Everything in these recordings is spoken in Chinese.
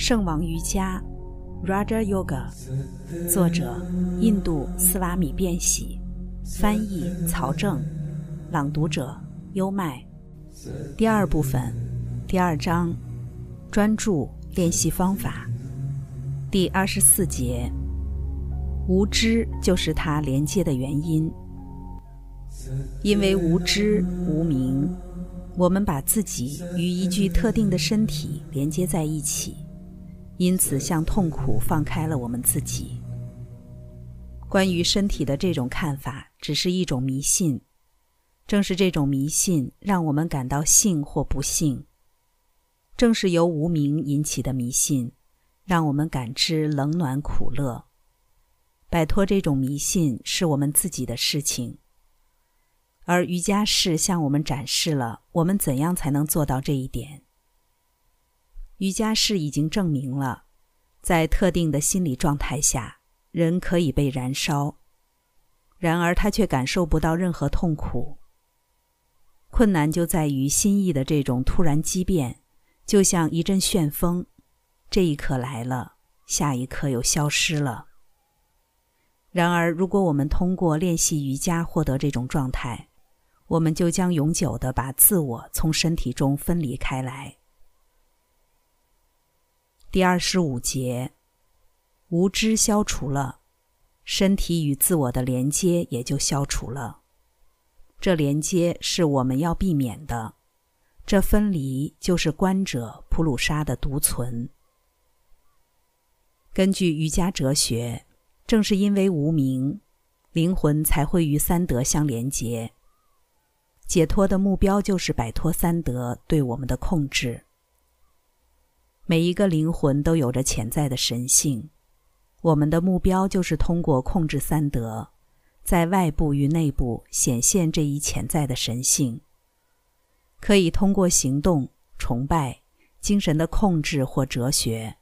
圣王瑜伽 （Raja Yoga），作者印度斯瓦米·变喜，翻译曹正，朗读者优麦。第二部分，第二章，专注练习方法，第二十四节。无知就是它连接的原因，因为无知无明，我们把自己与一具特定的身体连接在一起。因此，向痛苦放开了我们自己。关于身体的这种看法，只是一种迷信。正是这种迷信，让我们感到幸或不幸。正是由无名引起的迷信，让我们感知冷暖苦乐。摆脱这种迷信，是我们自己的事情。而瑜伽士向我们展示了我们怎样才能做到这一点。瑜伽士已经证明了，在特定的心理状态下，人可以被燃烧，然而他却感受不到任何痛苦。困难就在于心意的这种突然激变，就像一阵旋风，这一刻来了，下一刻又消失了。然而，如果我们通过练习瑜伽获得这种状态，我们就将永久的把自我从身体中分离开来。第二十五节，无知消除了，身体与自我的连接也就消除了。这连接是我们要避免的，这分离就是观者普鲁沙的独存。根据瑜伽哲学，正是因为无名，灵魂才会与三德相连接。解脱的目标就是摆脱三德对我们的控制。每一个灵魂都有着潜在的神性，我们的目标就是通过控制三德，在外部与内部显现这一潜在的神性。可以通过行动、崇拜、精神的控制或哲学，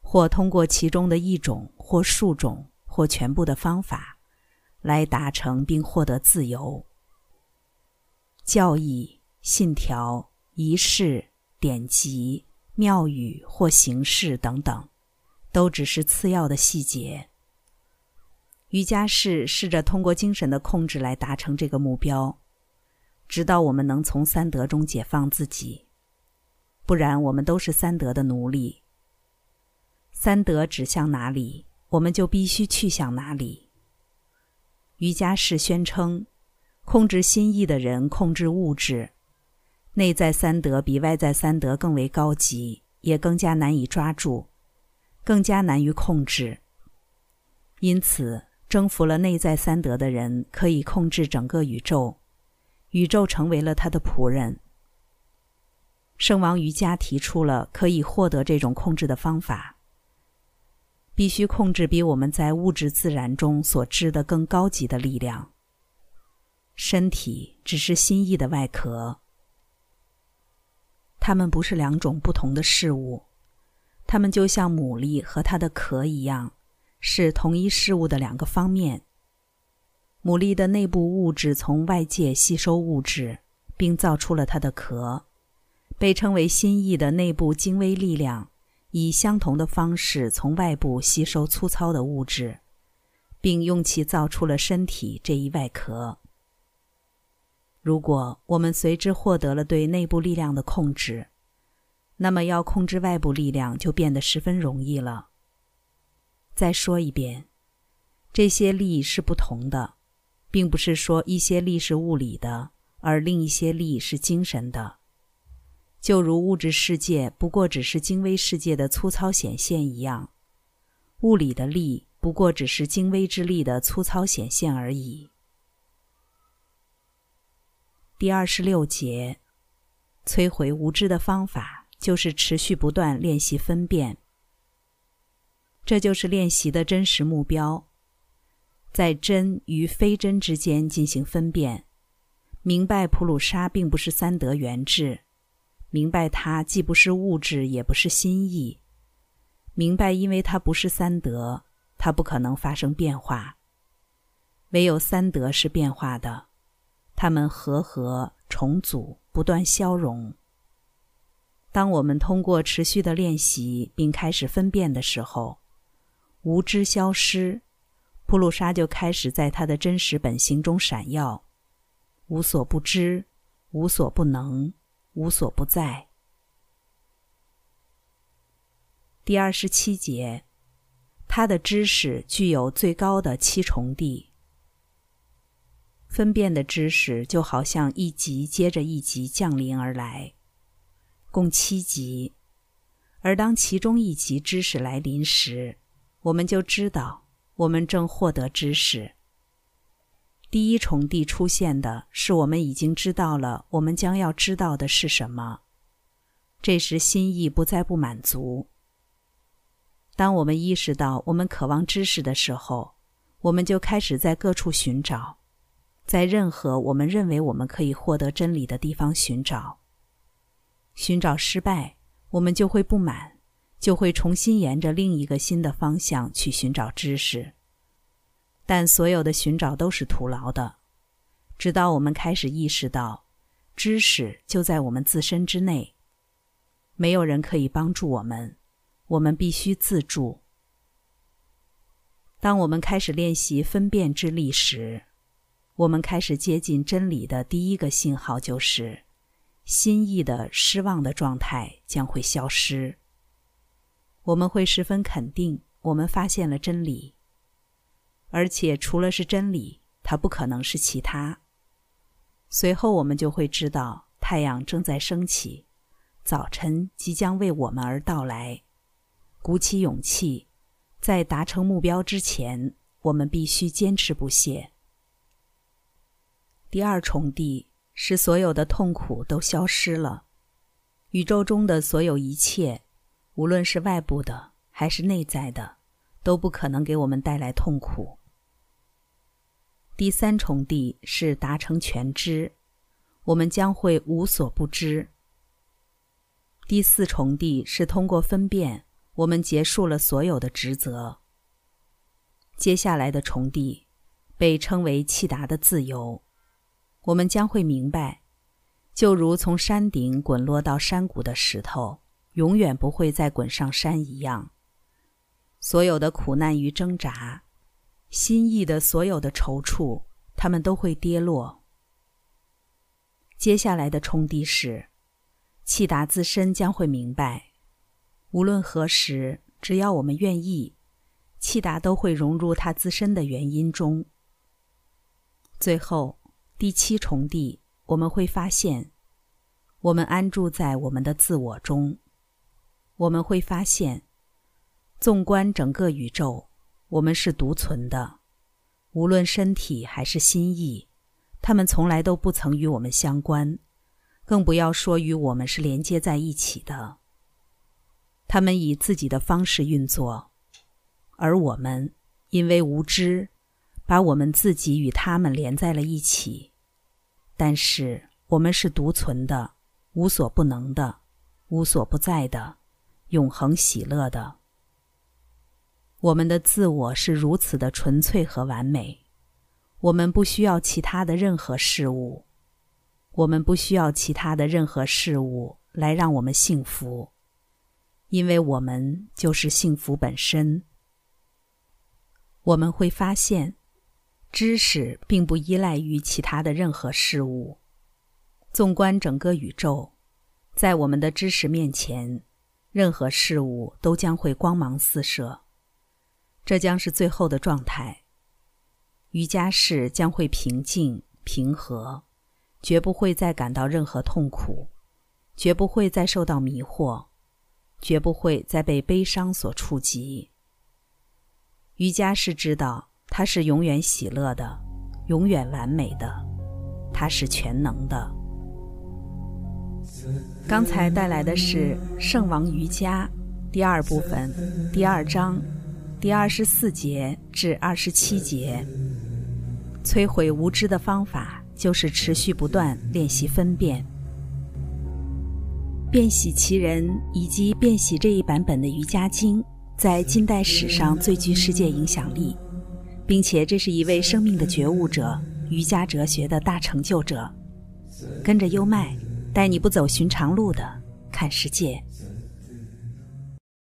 或通过其中的一种或数种或全部的方法，来达成并获得自由。教义、信条、仪式、典籍。庙宇或形式等等，都只是次要的细节。瑜伽士试着通过精神的控制来达成这个目标，直到我们能从三德中解放自己。不然，我们都是三德的奴隶。三德指向哪里，我们就必须去向哪里。瑜伽士宣称，控制心意的人控制物质。内在三德比外在三德更为高级，也更加难以抓住，更加难于控制。因此，征服了内在三德的人可以控制整个宇宙，宇宙成为了他的仆人。圣王瑜伽提出了可以获得这种控制的方法：必须控制比我们在物质自然中所知的更高级的力量。身体只是心意的外壳。它们不是两种不同的事物，它们就像牡蛎和它的壳一样，是同一事物的两个方面。牡蛎的内部物质从外界吸收物质，并造出了它的壳，被称为心意的内部精微力量，以相同的方式从外部吸收粗糙的物质，并用其造出了身体这一外壳。如果我们随之获得了对内部力量的控制，那么要控制外部力量就变得十分容易了。再说一遍，这些力是不同的，并不是说一些力是物理的，而另一些力是精神的。就如物质世界不过只是精微世界的粗糙显现一样，物理的力不过只是精微之力的粗糙显现而已。第二十六节，摧毁无知的方法就是持续不断练习分辨。这就是练习的真实目标，在真与非真之间进行分辨，明白普鲁沙并不是三德原质，明白它既不是物质也不是心意，明白因为它不是三德，它不可能发生变化，唯有三德是变化的。他们合合重组，不断消融。当我们通过持续的练习并开始分辨的时候，无知消失，普鲁沙就开始在他的真实本性中闪耀，无所不知，无所不能，无所不在。第二十七节，他的知识具有最高的七重地。分辨的知识就好像一级接着一级降临而来，共七级。而当其中一级知识来临时，我们就知道我们正获得知识。第一重地出现的是我们已经知道了我们将要知道的是什么，这时心意不再不满足。当我们意识到我们渴望知识的时候，我们就开始在各处寻找。在任何我们认为我们可以获得真理的地方寻找，寻找失败，我们就会不满，就会重新沿着另一个新的方向去寻找知识。但所有的寻找都是徒劳的，直到我们开始意识到，知识就在我们自身之内，没有人可以帮助我们，我们必须自助。当我们开始练习分辨之力时，我们开始接近真理的第一个信号就是，心意的失望的状态将会消失。我们会十分肯定，我们发现了真理，而且除了是真理，它不可能是其他。随后我们就会知道，太阳正在升起，早晨即将为我们而到来。鼓起勇气，在达成目标之前，我们必须坚持不懈。第二重地使所有的痛苦都消失了，宇宙中的所有一切，无论是外部的还是内在的，都不可能给我们带来痛苦。第三重地是达成全知，我们将会无所不知。第四重地是通过分辨，我们结束了所有的职责。接下来的重地被称为气达的自由。我们将会明白，就如从山顶滚落到山谷的石头，永远不会再滚上山一样。所有的苦难与挣扎，心意的所有的踌躇，他们都会跌落。接下来的冲地是，气达自身将会明白，无论何时，只要我们愿意，气达都会融入它自身的原因中。最后。第七重地，我们会发现，我们安住在我们的自我中。我们会发现，纵观整个宇宙，我们是独存的，无论身体还是心意，他们从来都不曾与我们相关，更不要说与我们是连接在一起的。他们以自己的方式运作，而我们因为无知。把我们自己与他们连在了一起，但是我们是独存的、无所不能的、无所不在的、永恒喜乐的。我们的自我是如此的纯粹和完美，我们不需要其他的任何事物，我们不需要其他的任何事物来让我们幸福，因为我们就是幸福本身。我们会发现。知识并不依赖于其他的任何事物。纵观整个宇宙，在我们的知识面前，任何事物都将会光芒四射。这将是最后的状态。瑜伽士将会平静、平和，绝不会再感到任何痛苦，绝不会再受到迷惑，绝不会再被悲伤所触及。瑜伽士知道。他是永远喜乐的，永远完美的，他是全能的。刚才带来的是《圣王瑜伽》第二部分第二章第二十四节至二十七节。摧毁无知的方法就是持续不断练习分辨。变喜其人以及变喜这一版本的瑜伽经，在近代史上最具世界影响力。并且这是一位生命的觉悟者，瑜伽哲学的大成就者。跟着优麦，带你不走寻常路的，看世界。